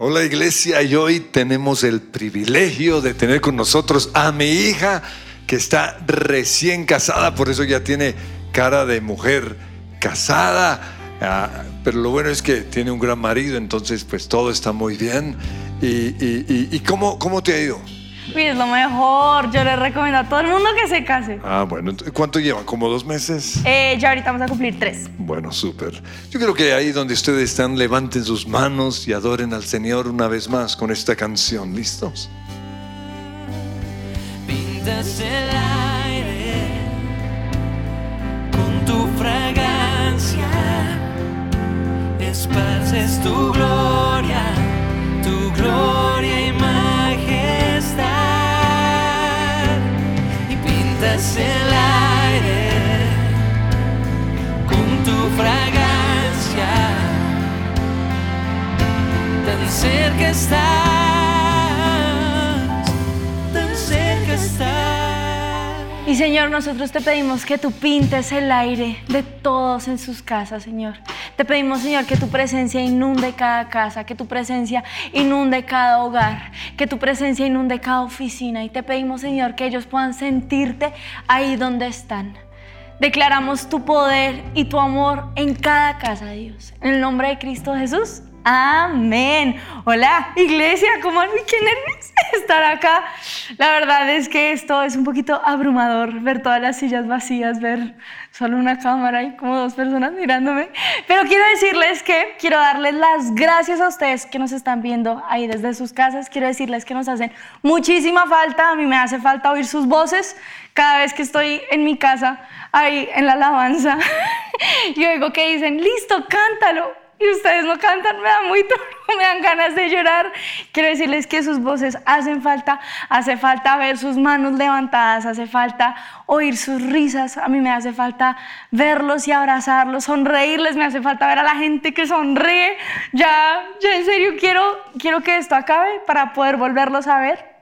Hola iglesia, y hoy tenemos el privilegio de tener con nosotros a mi hija que está recién casada, por eso ya tiene cara de mujer casada, ah, pero lo bueno es que tiene un gran marido, entonces pues todo está muy bien. ¿Y, y, y, cómo, cómo te ha ido? Es lo mejor. Yo le recomiendo a todo el mundo que se case. Ah, bueno. ¿Cuánto lleva? ¿Como dos meses? Eh, ya ahorita vamos a cumplir tres. Bueno, súper. Yo creo que ahí donde ustedes están, levanten sus manos y adoren al Señor una vez más con esta canción. ¿Listos? Pintas el aire con tu fragancia, esparces tu gloria, tu gloria y el aire con tu fragancia, tan cerca estás, tan cerca estás. Y Señor, nosotros te pedimos que tú pintes el aire de todos en sus casas, Señor. Te pedimos, Señor, que tu presencia inunde cada casa, que tu presencia inunde cada hogar, que tu presencia inunde cada oficina. Y te pedimos, Señor, que ellos puedan sentirte ahí donde están. Declaramos tu poder y tu amor en cada casa, Dios. En el nombre de Cristo Jesús. Amén. Hola, iglesia, ¿cómo qué nervios estar acá? La verdad es que esto es un poquito abrumador, ver todas las sillas vacías, ver solo una cámara y como dos personas mirándome. Pero quiero decirles que quiero darles las gracias a ustedes que nos están viendo ahí desde sus casas. Quiero decirles que nos hacen muchísima falta. A mí me hace falta oír sus voces cada vez que estoy en mi casa, ahí en la alabanza. y oigo que dicen, listo, cántalo y ustedes no cantan, me da muy duro, me dan ganas de llorar. Quiero decirles que sus voces hacen falta, hace falta ver sus manos levantadas, hace falta oír sus risas, a mí me hace falta verlos y abrazarlos, sonreírles, me hace falta ver a la gente que sonríe. Ya, ya en serio quiero, quiero que esto acabe para poder volverlos a ver.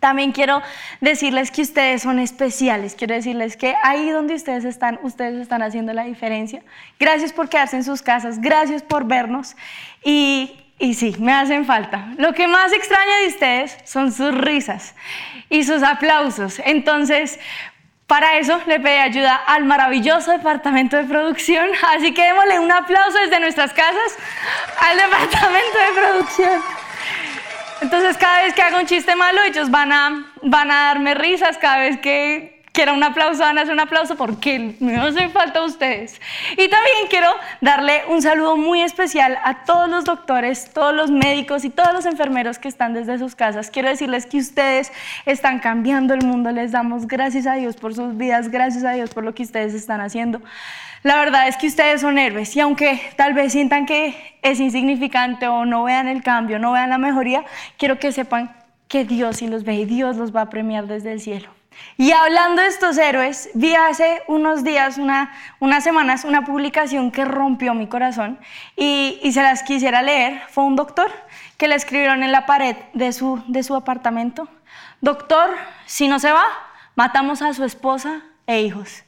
También quiero decirles que ustedes son especiales, quiero decirles que ahí donde ustedes están, ustedes están haciendo la diferencia. Gracias por quedarse en sus casas, gracias por vernos y, y sí, me hacen falta. Lo que más extraña de ustedes son sus risas y sus aplausos. Entonces, para eso le pedí ayuda al maravilloso departamento de producción, así que démosle un aplauso desde nuestras casas al departamento de producción. Entonces cada vez que hago un chiste malo, ellos van a, van a darme risas, cada vez que quiera un aplauso, van a hacer un aplauso porque me hacen falta ustedes. Y también quiero darle un saludo muy especial a todos los doctores, todos los médicos y todos los enfermeros que están desde sus casas. Quiero decirles que ustedes están cambiando el mundo, les damos gracias a Dios por sus vidas, gracias a Dios por lo que ustedes están haciendo. La verdad es que ustedes son héroes y aunque tal vez sientan que es insignificante o no vean el cambio, no vean la mejoría, quiero que sepan que Dios sí los ve y Dios los va a premiar desde el cielo. Y hablando de estos héroes, vi hace unos días, una, unas semanas, una publicación que rompió mi corazón y, y, se las quisiera leer. Fue un doctor que le escribieron en la pared de su, de su apartamento. Doctor, si no se va, matamos a su esposa e hijos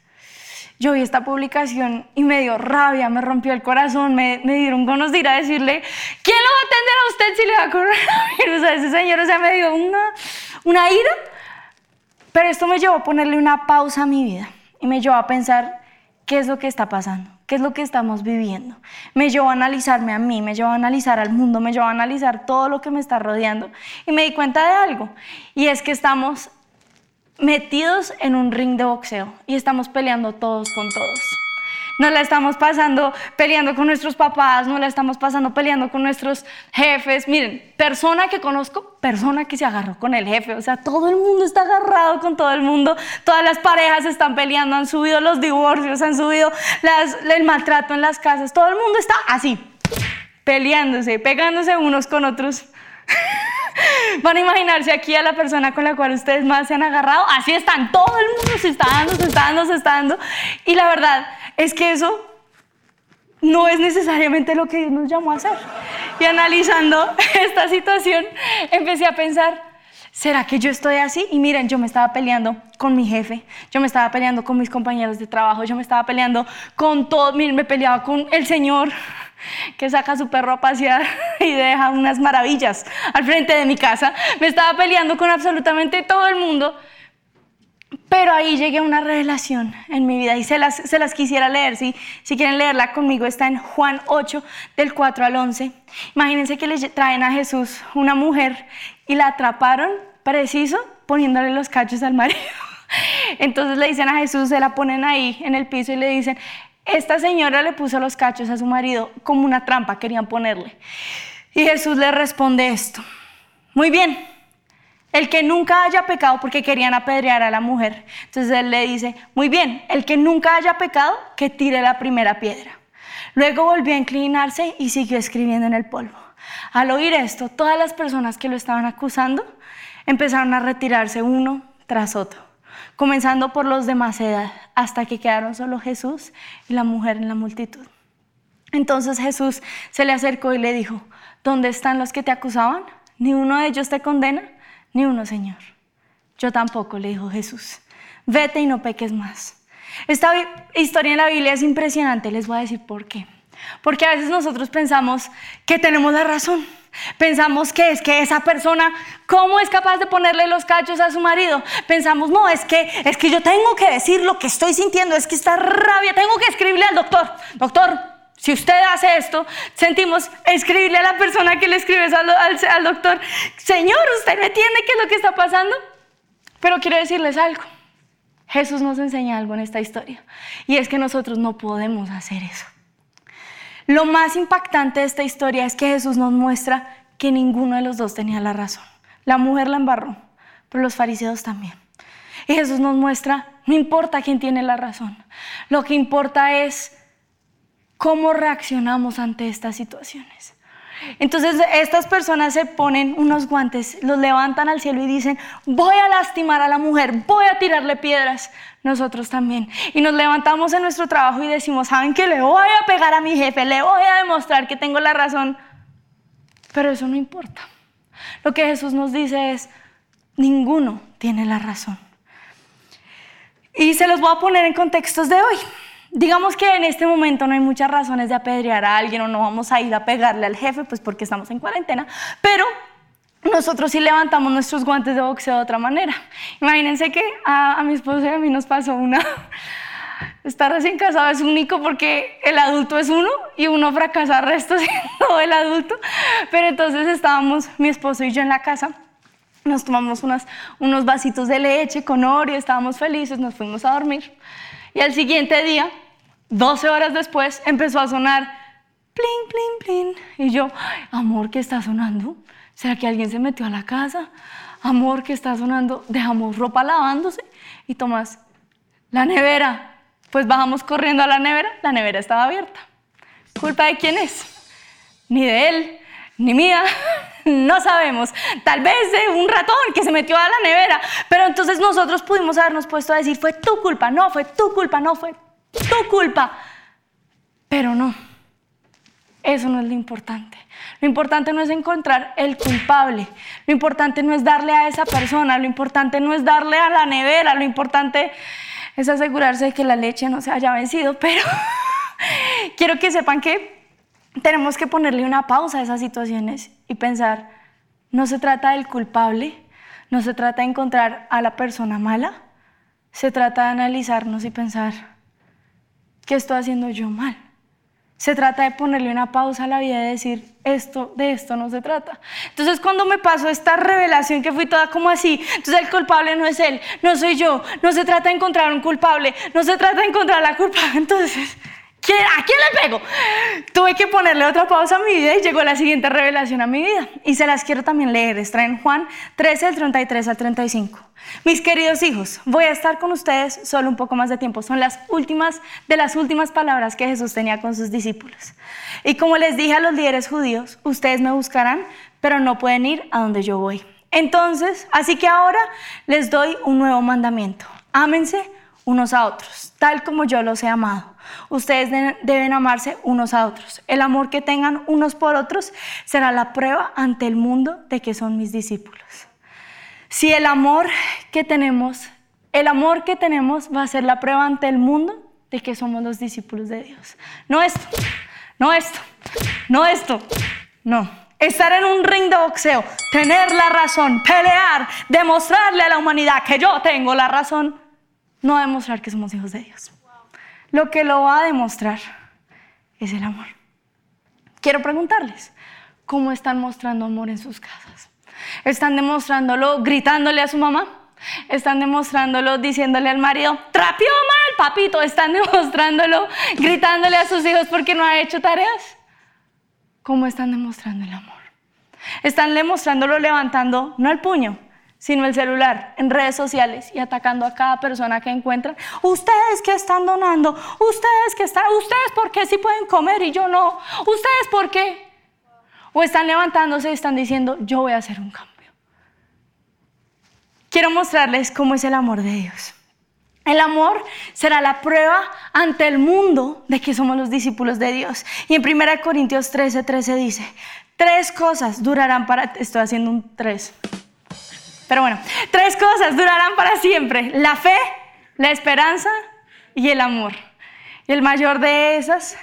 yo vi esta publicación y me dio rabia, me rompió el corazón, me, me dieron ganas de ir a decirle, ¿quién lo va a atender a usted si le da coronavirus a ese señor? O sea, me dio una, una ira. Pero esto me llevó a ponerle una pausa a mi vida y me llevó a pensar qué es lo que está pasando, qué es lo que estamos viviendo. Me llevó a analizarme a mí, me llevó a analizar al mundo, me llevó a analizar todo lo que me está rodeando y me di cuenta de algo y es que estamos metidos en un ring de boxeo y estamos peleando todos con todos. No la estamos pasando peleando con nuestros papás, no la estamos pasando peleando con nuestros jefes. Miren, persona que conozco, persona que se agarró con el jefe. O sea, todo el mundo está agarrado con todo el mundo. Todas las parejas están peleando, han subido los divorcios, han subido el maltrato en las casas. Todo el mundo está así, peleándose, pegándose unos con otros. Van a imaginarse aquí a la persona con la cual ustedes más se han agarrado. Así están, todo el mundo se está dando, se está dando, se está dando. Y la verdad es que eso no es necesariamente lo que Dios nos llamó a hacer. Y analizando esta situación, empecé a pensar, ¿será que yo estoy así? Y miren, yo me estaba peleando con mi jefe, yo me estaba peleando con mis compañeros de trabajo, yo me estaba peleando con todo, miren, me peleaba con el Señor, que saca su perro a pasear y deja unas maravillas al frente de mi casa. Me estaba peleando con absolutamente todo el mundo. Pero ahí llegué a una revelación en mi vida y se las, se las quisiera leer. Si, si quieren leerla conmigo, está en Juan 8, del 4 al 11. Imagínense que le traen a Jesús una mujer y la atraparon preciso poniéndole los cachos al marido. Entonces le dicen a Jesús, se la ponen ahí en el piso y le dicen, esta señora le puso los cachos a su marido como una trampa, querían ponerle. Y Jesús le responde esto. Muy bien, el que nunca haya pecado, porque querían apedrear a la mujer. Entonces él le dice, muy bien, el que nunca haya pecado, que tire la primera piedra. Luego volvió a inclinarse y siguió escribiendo en el polvo. Al oír esto, todas las personas que lo estaban acusando empezaron a retirarse uno tras otro, comenzando por los de más edad, hasta que quedaron solo Jesús y la mujer en la multitud. Entonces Jesús se le acercó y le dijo, ¿dónde están los que te acusaban? ¿Ni uno de ellos te condena? Ni uno, Señor. Yo tampoco, le dijo Jesús. Vete y no peques más. Esta historia en la Biblia es impresionante, les voy a decir por qué. Porque a veces nosotros pensamos que tenemos la razón. Pensamos que es que esa persona, ¿cómo es capaz de ponerle los cachos a su marido? Pensamos, no, es que, es que yo tengo que decir lo que estoy sintiendo, es que está rabia, tengo que escribirle al doctor. Doctor, si usted hace esto, sentimos escribirle a la persona que le escribes al, al, doctor, Señor, ¿usted me entiende qué es lo que está pasando? Pero quiero decirles algo. Jesús nos enseña algo en esta historia. Y es que nosotros no podemos hacer eso. Lo más impactante de esta historia es que Jesús nos muestra que ninguno de los dos tenía la razón. La mujer la embarró, pero los fariseos también. Y Jesús nos muestra, no importa quién tiene la razón, lo que importa es cómo reaccionamos ante estas situaciones. Entonces estas personas se ponen unos guantes, los levantan al cielo y dicen, voy a lastimar a la mujer, voy a tirarle piedras. Nosotros también. Y nos levantamos en nuestro trabajo y decimos, ¿saben qué? Le voy a pegar a mi jefe, le voy a demostrar que tengo la razón. Pero eso no importa. Lo que Jesús nos dice es, ninguno tiene la razón. Y se los voy a poner en contextos de hoy. Digamos que en este momento no hay muchas razones de apedrear a alguien o no vamos a ir a pegarle al jefe, pues porque estamos en cuarentena, pero nosotros sí levantamos nuestros guantes de boxeo de otra manera. Imagínense que a, mi esposo y a mí nos pasó una... Estar recién casado es único porque el adulto es uno y uno fracasa al resto siendo el adulto. Pero entonces estábamos mi esposo y yo en la casa, nos tomamos unas, unos vasitos de leche con Oreo, estábamos felices, nos fuimos a dormir. Y al siguiente día 12 horas después empezó a sonar plin, plin, plin. Y yo, amor, ¿qué está sonando? ¿Será que alguien se metió a la casa? Amor, ¿qué está sonando? Dejamos ropa lavándose. Y Tomás, la nevera. Pues bajamos corriendo a la nevera, la nevera estaba abierta. ¿Culpa de quién es? Ni de él, ni mía, no sabemos. Tal vez de un ratón que se metió a la nevera. Pero entonces nosotros pudimos habernos puesto a decir, fue tu culpa, no, fue tu culpa, no, fue tu culpa. Pero no, eso no es lo importante. Lo importante no es encontrar el culpable. Lo importante no es darle a esa persona. Lo importante no es darle a la nevera. Lo importante es asegurarse de que la leche no se haya vencido. Pero quiero que sepan que tenemos que ponerle una pausa a esas situaciones y pensar, no se trata del culpable, no se trata de encontrar a la persona mala, se trata de analizarnos y pensar, ¿qué estoy haciendo yo mal? Se trata de ponerle una pausa a la vida y decir, esto, de esto no se trata. Entonces cuando me pasó esta revelación que fui toda como así, entonces el culpable no es él, no soy yo, no se trata de encontrar un culpable, no se trata de encontrar la culpa. Entonces ¿A quién le pego? Tuve que ponerle otra pausa a mi vida y llegó la siguiente revelación a mi vida. Y se las quiero también leer. Está en Juan 13, del 33 al 35. Mis queridos hijos, voy a estar con ustedes solo un poco más de tiempo. Son las últimas de las últimas palabras que Jesús tenía con sus discípulos. Y como les dije a los líderes judíos, ustedes me buscarán, pero no pueden ir a donde yo voy. Entonces, así que ahora les doy un nuevo mandamiento. Ámense unos a otros, tal como yo los he amado. Ustedes deben amarse unos a otros. El amor que tengan unos por otros será la prueba ante el mundo de que son mis discípulos. Si el amor que tenemos, el amor que tenemos va a ser la prueba ante el mundo de que somos los discípulos de Dios. No esto, no esto, no esto, no. Estar en un ring de boxeo, tener la razón, pelear, demostrarle a la humanidad que yo tengo la razón, no demostrar que somos hijos de Dios. Lo que lo va a demostrar es el amor. Quiero preguntarles, ¿cómo están mostrando amor en sus casas? ¿Están demostrándolo gritándole a su mamá? ¿Están demostrándolo diciéndole al marido, trapeó mal, papito? ¿Están demostrándolo gritándole a sus hijos porque no ha hecho tareas? ¿Cómo están demostrando el amor? Están demostrándolo levantando no el puño, sino el celular en redes sociales y atacando a cada persona que encuentran. Ustedes que están donando, ustedes que están, ustedes por qué sí pueden comer y yo no, ustedes por qué. O están levantándose y están diciendo, yo voy a hacer un cambio. Quiero mostrarles cómo es el amor de Dios. El amor será la prueba ante el mundo de que somos los discípulos de Dios. Y en 1 Corintios 13, 13 dice, tres cosas durarán para... Estoy haciendo un tres. Pero bueno, tres cosas durarán para siempre. La fe, la esperanza y el amor. Y el mayor de esas,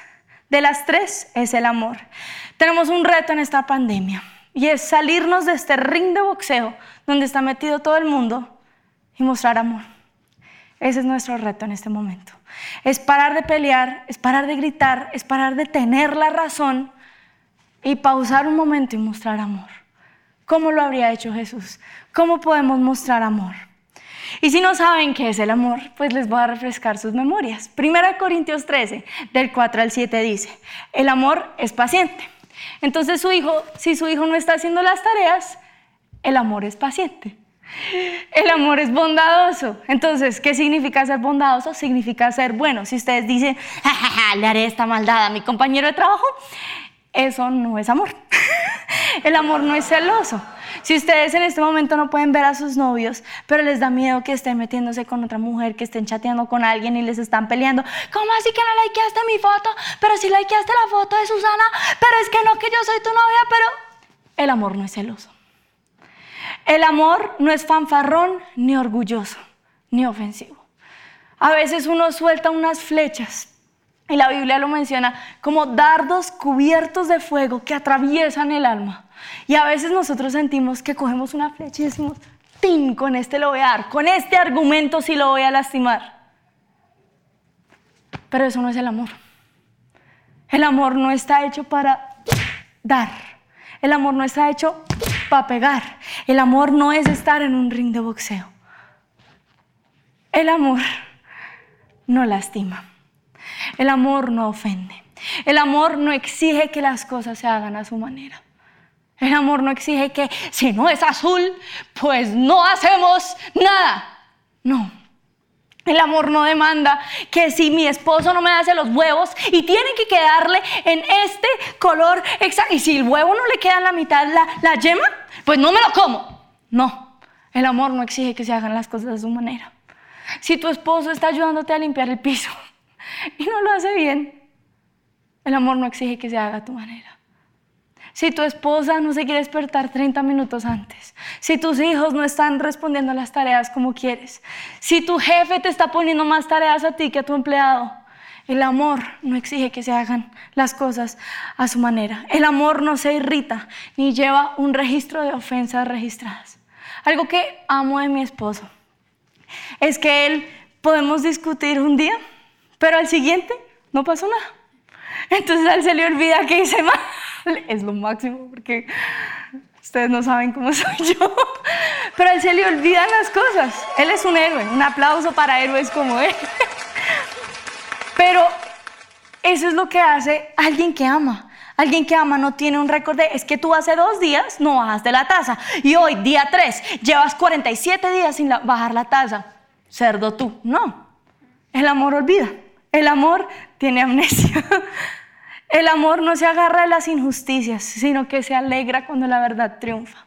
de las tres, es el amor. Tenemos un reto en esta pandemia y es salirnos de este ring de boxeo donde está metido todo el mundo y mostrar amor. Ese es nuestro reto en este momento. Es parar de pelear, es parar de gritar, es parar de tener la razón y pausar un momento y mostrar amor. ¿Cómo lo habría hecho Jesús? ¿Cómo podemos mostrar amor? Y si no saben qué es el amor, pues les voy a refrescar sus memorias. Primera Corintios 13, del 4 al 7 dice, el amor es paciente. Entonces su hijo, si su hijo no está haciendo las tareas, el amor es paciente. El amor es bondadoso. Entonces, ¿qué significa ser bondadoso? Significa ser bueno. Si ustedes dicen, le haré esta maldad a mi compañero de trabajo, eso no es amor. El amor no es celoso. Si ustedes en este momento no pueden ver a sus novios, pero les da miedo que estén metiéndose con otra mujer, que estén chateando con alguien y les están peleando, ¿cómo así que no likeaste mi foto? Pero si likeaste la foto de Susana, pero es que no, que yo soy tu novia, pero el amor no es celoso. El amor no es fanfarrón, ni orgulloso, ni ofensivo. A veces uno suelta unas flechas y la Biblia lo menciona como dardos cubiertos de fuego que atraviesan el alma. Y a veces nosotros sentimos que cogemos una flecha y decimos, ¡tin! Con este lo voy a dar, con este argumento sí lo voy a lastimar. Pero eso no es el amor. El amor no está hecho para dar. El amor no está hecho para pegar. El amor no es estar en un ring de boxeo. El amor no lastima. El amor no ofende. El amor no exige que las cosas se hagan a su manera. El amor no exige que si no es azul, pues no hacemos nada. No. El amor no demanda que si mi esposo no me hace los huevos y tiene que quedarle en este color exacto, y si el huevo no le queda en la mitad la, la yema, pues no me lo como. No, el amor no exige que se hagan las cosas a su manera. Si tu esposo está ayudándote a limpiar el piso, y no lo hace bien, el amor no exige que se haga a tu manera. Si tu esposa no se quiere despertar 30 minutos antes, si tus hijos no están respondiendo a las tareas como quieres, si tu jefe te está poniendo más tareas a ti que a tu empleado, el amor no exige que se hagan las cosas a su manera. El amor no se irrita ni lleva un registro de ofensas registradas. Algo que amo de mi esposo es que él podemos discutir un día pero al siguiente no pasó nada. Entonces a él se le olvida que hice mal. Es lo máximo porque ustedes no saben cómo soy yo. Pero a él se le olvidan las cosas. Él es un héroe. Un aplauso para héroes como él. Pero eso es lo que hace alguien que ama. Alguien que ama no tiene un récord de, es que tú hace dos días no bajaste la tasa y hoy, día tres, llevas 47 días sin bajar la tasa. Cerdo tú. No, el amor olvida. El amor tiene amnesia. El amor no se agarra de las injusticias, sino que se alegra cuando la verdad triunfa.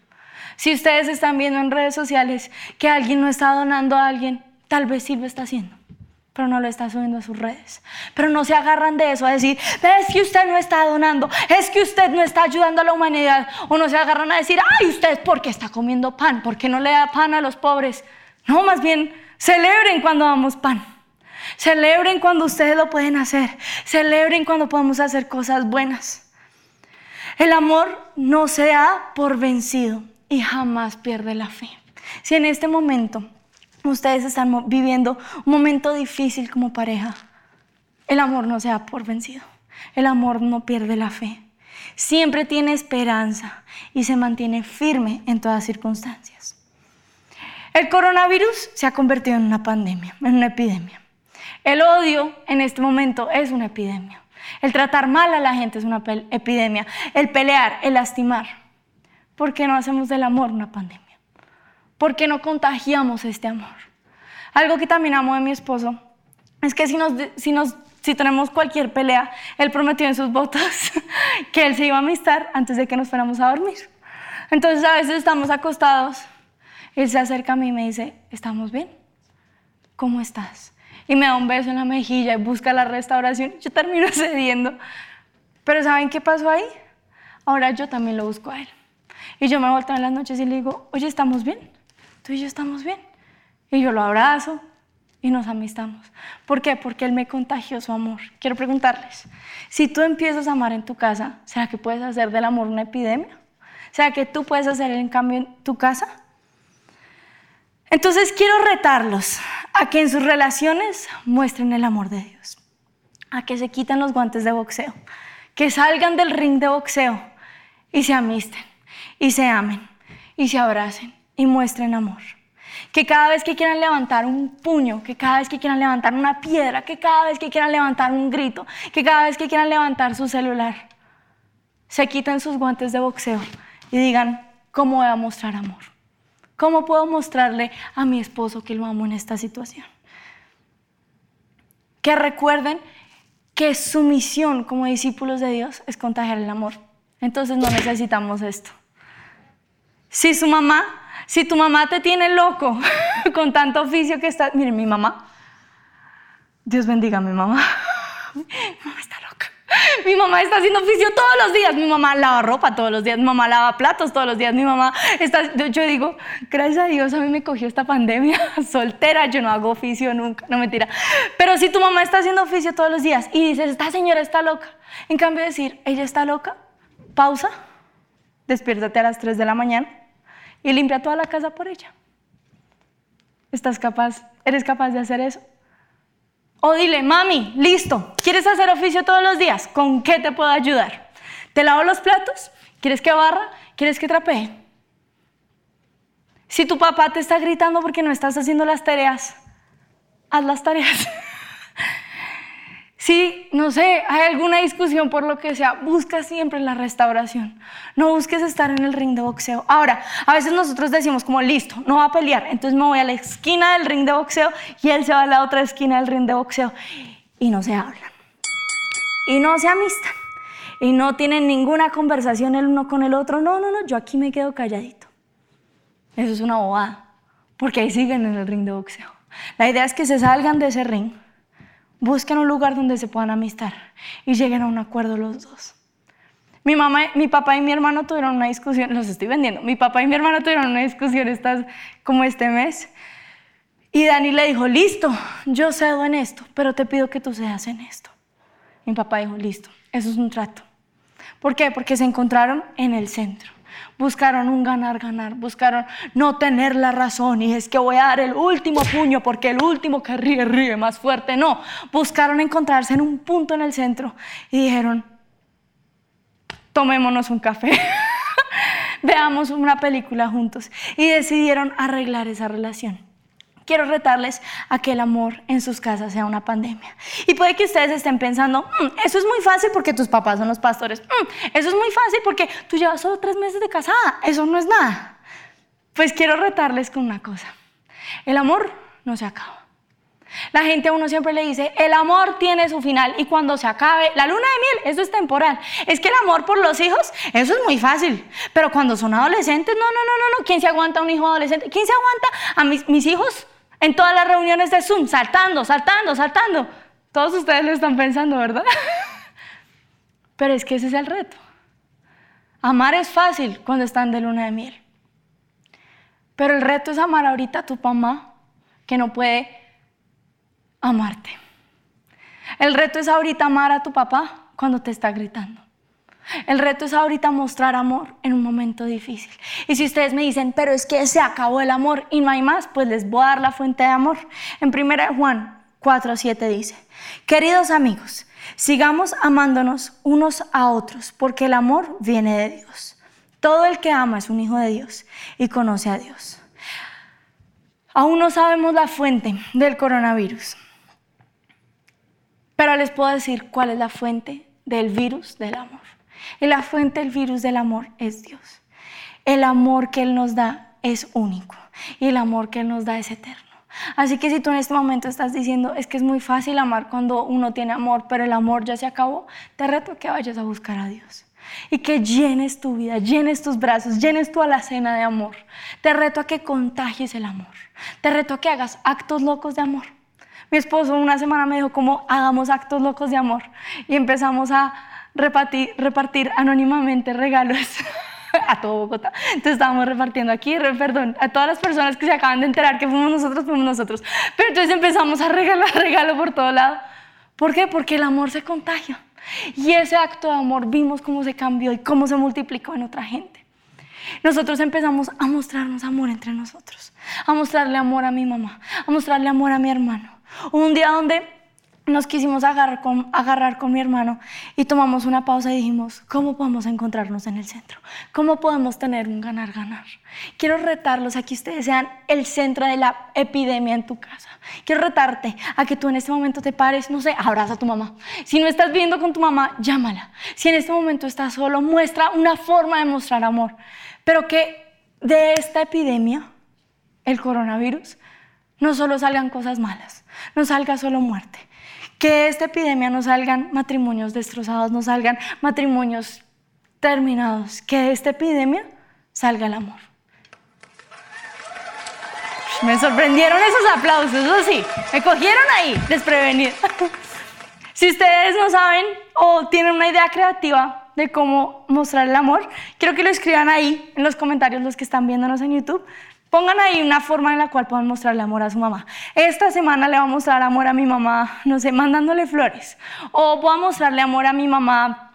Si ustedes están viendo en redes sociales que alguien no está donando a alguien, tal vez sí lo está haciendo, pero no lo está subiendo a sus redes. Pero no se agarran de eso a decir, es que usted no está donando, es que usted no está ayudando a la humanidad. O no se agarran a decir, ay, usted por qué está comiendo pan, por qué no le da pan a los pobres. No, más bien celebren cuando damos pan. Celebren cuando ustedes lo pueden hacer. Celebren cuando podemos hacer cosas buenas. El amor no se da por vencido y jamás pierde la fe. Si en este momento ustedes están viviendo un momento difícil como pareja, el amor no se da por vencido. El amor no pierde la fe. Siempre tiene esperanza y se mantiene firme en todas circunstancias. El coronavirus se ha convertido en una pandemia, en una epidemia. El odio en este momento es una epidemia. El tratar mal a la gente es una epidemia. El pelear, el lastimar. ¿Por qué no hacemos del amor una pandemia? ¿Por qué no contagiamos este amor? Algo que también amo de mi esposo es que si, nos, si, tenemos cualquier pelea, él prometió en sus botas que él se iba a amistar antes de que nos fuéramos a dormir. Entonces a veces estamos acostados él se acerca a mí y me dice, ¿estamos bien? ¿Cómo estás? Y me da un beso en la mejilla y busca la restauración. Yo termino cediendo. Pero ¿saben qué pasó ahí? Ahora yo también lo busco a él. Y yo me vuelto en las noches y le digo, oye, ¿estamos bien? Tú y yo estamos bien. Y yo lo abrazo y nos amistamos. ¿Por qué? Porque él me contagió su amor. Quiero preguntarles, si tú empiezas a amar en tu casa, ¿será que puedes hacer del amor una epidemia? ¿Será que tú puedes hacer el cambio en tu casa? Entonces quiero retarlos a que en sus relaciones muestren el amor de Dios, a que se quiten los guantes de boxeo, que salgan del ring de boxeo y se amisten, y se amen, y se abracen, y muestren amor. Que cada vez que quieran levantar un puño, que cada vez que quieran levantar una piedra, que cada vez que quieran levantar un grito, que cada vez que quieran levantar su celular, se quiten sus guantes de boxeo y digan, ¿cómo voy a mostrar amor? ¿Cómo puedo mostrarle a mi esposo que lo amo en esta situación? Que recuerden que su misión como discípulos de Dios es contagiar el amor. Entonces no necesitamos esto. Si su mamá, si tu mamá te tiene loco con tanto oficio que está, miren mi mamá, Dios bendiga a mi mamá. Mi mamá está. Mi mamá está haciendo oficio todos los días. Mi mamá lava ropa todos los días. Mi mamá lava platos todos los días. Mi mamá está. Yo digo, gracias a Dios a mí me cogió esta pandemia soltera. Yo no hago oficio nunca. No mentira. Pero si tu mamá está haciendo oficio todos los días y dices, esta señora está loca. En cambio de decir, ella está loca, pausa, despiértate a las 3 de la mañana y limpia toda la casa por ella. ¿Estás capaz? ¿Eres capaz de hacer eso? O dile, mami, listo, ¿quieres hacer oficio todos los días? ¿Con qué te puedo ayudar? ¿Te lavo los platos? ¿Quieres que barra? ¿Quieres que trapee? Si tu papá te está gritando porque no estás haciendo las tareas, haz las tareas. Si, no sé, hay alguna discusión por lo que sea, busca siempre la restauración. No busques estar en el ring de boxeo. Ahora, a veces nosotros decimos como, listo, no va a pelear, entonces me voy a la esquina del ring de boxeo y él se va a la otra esquina del ring de boxeo. Y no se hablan. Y no se amistan. Y no tienen ninguna conversación el uno con el otro. No, no, no, yo aquí me quedo calladito. Eso es una bobada, porque ahí siguen en el ring de boxeo. La idea es que se salgan de ese ring busquen un lugar donde se puedan amistar y lleguen a un acuerdo los dos. Mi mamá, mi papá y mi hermano tuvieron una discusión, los estoy vendiendo, mi papá y mi hermano tuvieron una discusión estas, como este mes. Y Dani le dijo, listo, yo cedo en esto, pero te pido que tú cedas en esto. Mi papá dijo, listo, eso es un trato. ¿Por qué? Porque se encontraron en el centro. Buscaron un ganar, ganar, buscaron no tener la razón y es que voy a dar el último puño porque el último que ríe, ríe más fuerte. No, buscaron encontrarse en un punto en el centro y dijeron, tomémonos un café, veamos una película juntos y decidieron arreglar esa relación. Quiero retarles a que el amor en sus casas sea una pandemia. Y puede que ustedes estén pensando, mm, eso es muy fácil porque tus papás son los pastores. Mm, eso es muy fácil porque tú llevas solo tres meses de casada. Eso no es nada. Pues quiero retarles con una cosa. El amor no se acaba. La gente a uno siempre le dice, el amor tiene su final y cuando se acabe, la luna de miel, eso es temporal. Es que el amor por los hijos, eso es muy fácil. Pero cuando son adolescentes, no, no, no, no, no. ¿Quién se aguanta a un hijo adolescente? ¿Quién se aguanta a mis, mis hijos en todas las reuniones de Zoom, saltando, saltando, saltando. Todos ustedes lo están pensando, ¿verdad? Pero es que ese es el reto. Amar es fácil cuando están de luna de miel. Pero el reto es amar ahorita a tu mamá que no puede amarte. El reto es ahorita amar a tu papá cuando te está gritando. El reto es ahorita mostrar amor en un momento difícil. Y si ustedes me dicen, pero es que se acabó el amor y no hay más, pues les voy a dar la fuente de amor. En 1 Juan 4:7 dice, queridos amigos, sigamos amándonos unos a otros, porque el amor viene de Dios. Todo el que ama es un hijo de Dios y conoce a Dios. Aún no sabemos la fuente del coronavirus, pero les puedo decir cuál es la fuente del virus del amor. Y la fuente del virus del amor es Dios. El amor que Él nos da es único y el amor que Él nos da es eterno. Así que si tú en este momento estás diciendo, es que es muy fácil amar cuando uno tiene amor, pero el amor ya se acabó, te reto que vayas a buscar a Dios y que llenes tu vida, llenes tus brazos, llenes tu alacena de amor. Te reto a que contagies el amor. Te reto a que hagas actos locos de amor. Mi esposo una semana me dijo como hagamos actos locos de amor y empezamos a repartir, repartir anónimamente regalos a todo Bogotá. Entonces estábamos repartiendo aquí, perdón, a todas las personas que se acaban de enterar que fuimos nosotros, fuimos nosotros. Pero entonces empezamos a regalar regalo por todo lado. ¿Por qué? Porque el amor se contagia. Y ese acto de amor vimos cómo se cambió y cómo se multiplicó en otra gente. Nosotros empezamos a mostrarnos amor entre nosotros, a mostrarle amor a mi mamá, a mostrarle amor a mi hermano. Un día donde nos quisimos agarrar con, agarrar con mi hermano y tomamos una pausa y dijimos, ¿cómo podemos encontrarnos en el centro? ¿Cómo podemos tener un ganar-ganar? Quiero retarlos a que ustedes sean el centro de la epidemia en tu casa. Quiero retarte a que tú en este momento te pares, no sé, abraza a tu mamá. Si no estás viendo con tu mamá, llámala. Si en este momento estás solo, muestra una forma de mostrar amor. Pero que de esta epidemia, el coronavirus, no solo salgan cosas malas, no salga solo muerte que de esta epidemia no salgan matrimonios destrozados, no salgan matrimonios terminados, que de esta epidemia salga el amor. Me sorprendieron esos aplausos, eso sí, me cogieron ahí, desprevenido. si ustedes no saben o tienen una idea creativa de cómo mostrar el amor, quiero que lo escriban ahí en los comentarios los que están viéndonos en YouTube. Pongan ahí una forma en la cual puedan mostrarle amor a su mamá. Esta semana le voy a mostrar amor a mi mamá, no sé, mandándole flores. O voy a mostrarle amor a mi mamá,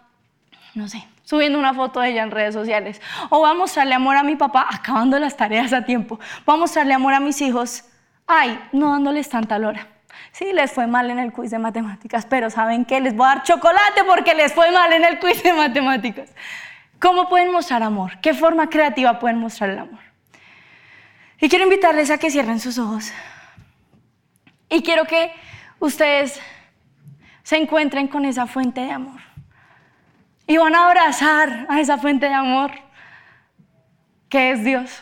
no sé, subiendo una foto de ella en redes sociales. O voy a mostrarle amor a mi papá acabando las tareas a tiempo. Voy a mostrarle amor a mis hijos, ay, no dándoles tanta lora. Sí, les fue mal en el quiz de matemáticas, pero ¿saben qué? Les voy a dar chocolate porque les fue mal en el quiz de matemáticas. ¿Cómo pueden mostrar amor? ¿Qué forma creativa pueden mostrar el amor? Y quiero invitarles a que cierren sus ojos. Y quiero que ustedes se encuentren con esa fuente de amor. Y van a abrazar a esa fuente de amor que es Dios.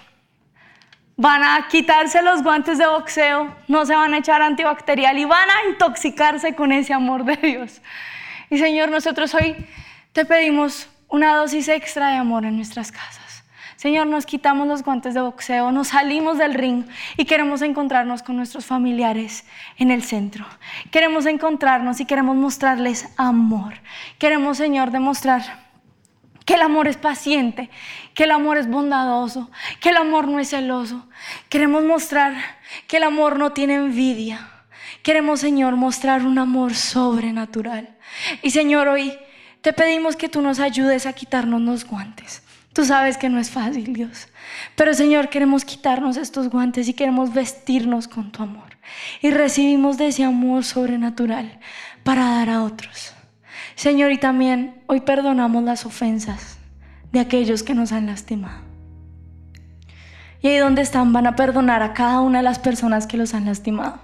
Van a quitarse los guantes de boxeo, no se van a echar antibacterial y van a intoxicarse con ese amor de Dios. Y Señor, nosotros hoy te pedimos una dosis extra de amor en nuestras casas. Señor, nos quitamos los guantes de boxeo, nos salimos del ring y queremos encontrarnos con nuestros familiares en el centro. Queremos encontrarnos y queremos mostrarles amor. Queremos, Señor, demostrar que el amor es paciente, que el amor es bondadoso, que el amor no es celoso. Queremos mostrar que el amor no tiene envidia. Queremos, Señor, mostrar un amor sobrenatural. Y, Señor, hoy te pedimos que tú nos ayudes a quitarnos los guantes. Tú sabes que no es fácil, Dios. Pero Señor, queremos quitarnos estos guantes y queremos vestirnos con tu amor. Y recibimos de ese amor sobrenatural para dar a otros. Señor, y también hoy perdonamos las ofensas de aquellos que nos han lastimado. Y ahí donde están van a perdonar a cada una de las personas que los han lastimado.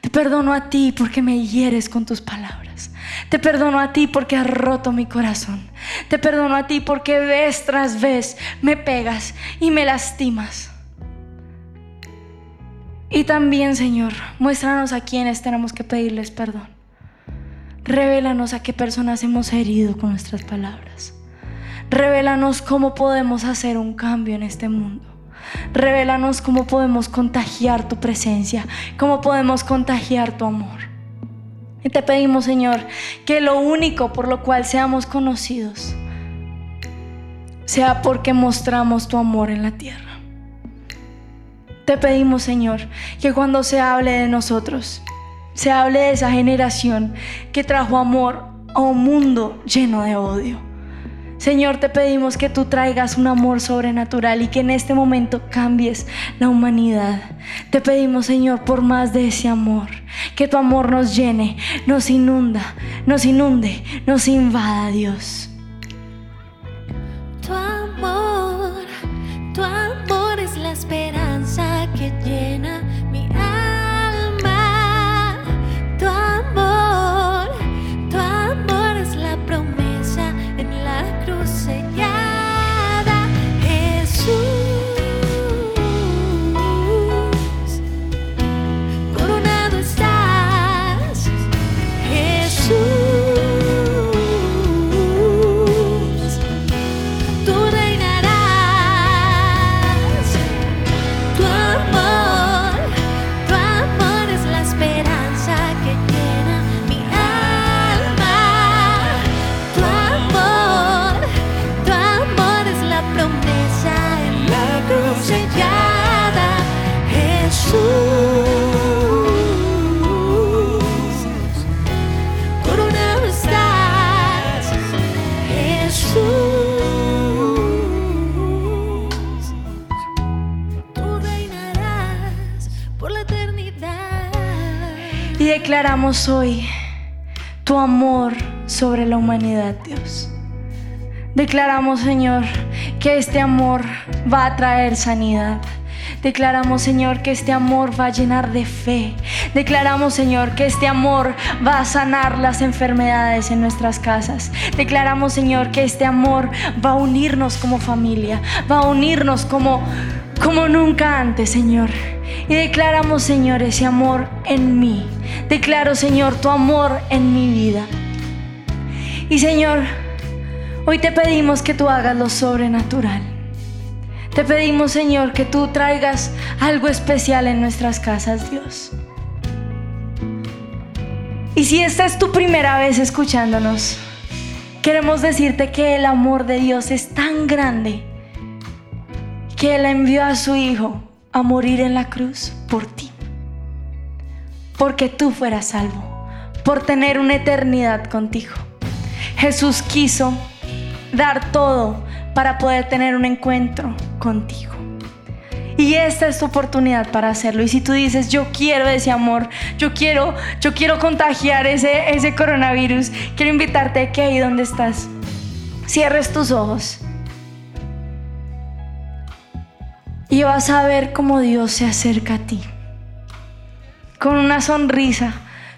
Te perdono a ti porque me hieres con tus palabras. Te perdono a ti porque has roto mi corazón. Te perdono a ti porque vez tras vez me pegas y me lastimas. Y también, Señor, muéstranos a quienes tenemos que pedirles perdón. Revélanos a qué personas hemos herido con nuestras palabras. Revélanos cómo podemos hacer un cambio en este mundo. Revélanos cómo podemos contagiar tu presencia, cómo podemos contagiar tu amor. Y te pedimos, Señor, que lo único por lo cual seamos conocidos sea porque mostramos tu amor en la tierra. Te pedimos, Señor, que cuando se hable de nosotros, se hable de esa generación que trajo amor a un mundo lleno de odio. Señor, te pedimos que tú traigas un amor sobrenatural y que en este momento cambies la humanidad. Te pedimos, Señor, por más de ese amor, que tu amor nos llene, nos inunda, nos inunde, nos invada, Dios. Declaramos hoy tu amor sobre la humanidad, Dios. Declaramos, Señor, que este amor va a traer sanidad. Declaramos, Señor, que este amor va a llenar de fe. Declaramos, Señor, que este amor va a sanar las enfermedades en nuestras casas. Declaramos, Señor, que este amor va a unirnos como familia, va a unirnos como como nunca antes, Señor. Y declaramos, Señor, ese amor en mí. Declaro, Señor, tu amor en mi vida. Y Señor, hoy te pedimos que tú hagas lo sobrenatural. Te pedimos, Señor, que tú traigas algo especial en nuestras casas, Dios. Y si esta es tu primera vez escuchándonos, queremos decirte que el amor de Dios es tan grande que Él envió a su Hijo a morir en la cruz por ti. Porque tú fueras salvo, por tener una eternidad contigo. Jesús quiso dar todo para poder tener un encuentro contigo. Y esta es tu oportunidad para hacerlo. Y si tú dices, yo quiero ese amor, yo quiero, yo quiero contagiar ese, ese coronavirus, quiero invitarte a que ahí donde estás, cierres tus ojos. Y vas a ver cómo Dios se acerca a ti. Con una sonrisa,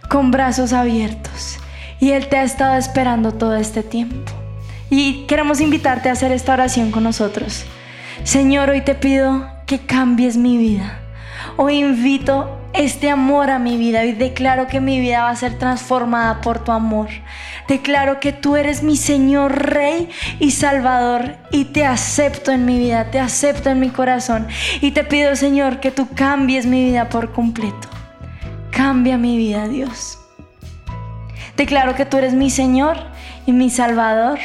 con brazos abiertos. Y Él te ha estado esperando todo este tiempo. Y queremos invitarte a hacer esta oración con nosotros. Señor, hoy te pido que cambies mi vida. Hoy invito este amor a mi vida y declaro que mi vida va a ser transformada por tu amor. Declaro que tú eres mi Señor, Rey y Salvador y te acepto en mi vida, te acepto en mi corazón y te pido, Señor, que tú cambies mi vida por completo. Cambia mi vida, Dios. Declaro que tú eres mi Señor y mi Salvador.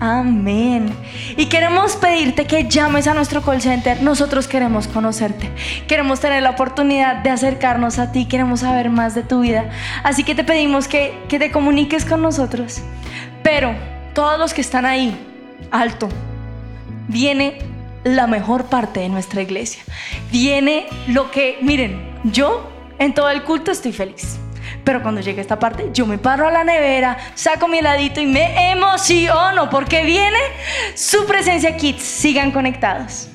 Amén. Y queremos pedirte que llames a nuestro call center. Nosotros queremos conocerte. Queremos tener la oportunidad de acercarnos a ti. Queremos saber más de tu vida. Así que te pedimos que, que te comuniques con nosotros. Pero todos los que están ahí, alto, viene la mejor parte de nuestra iglesia. Viene lo que, miren, yo en todo el culto estoy feliz. Pero cuando llegue esta parte, yo me paro a la nevera, saco mi heladito y me emociono porque viene su presencia kids. Sigan conectados.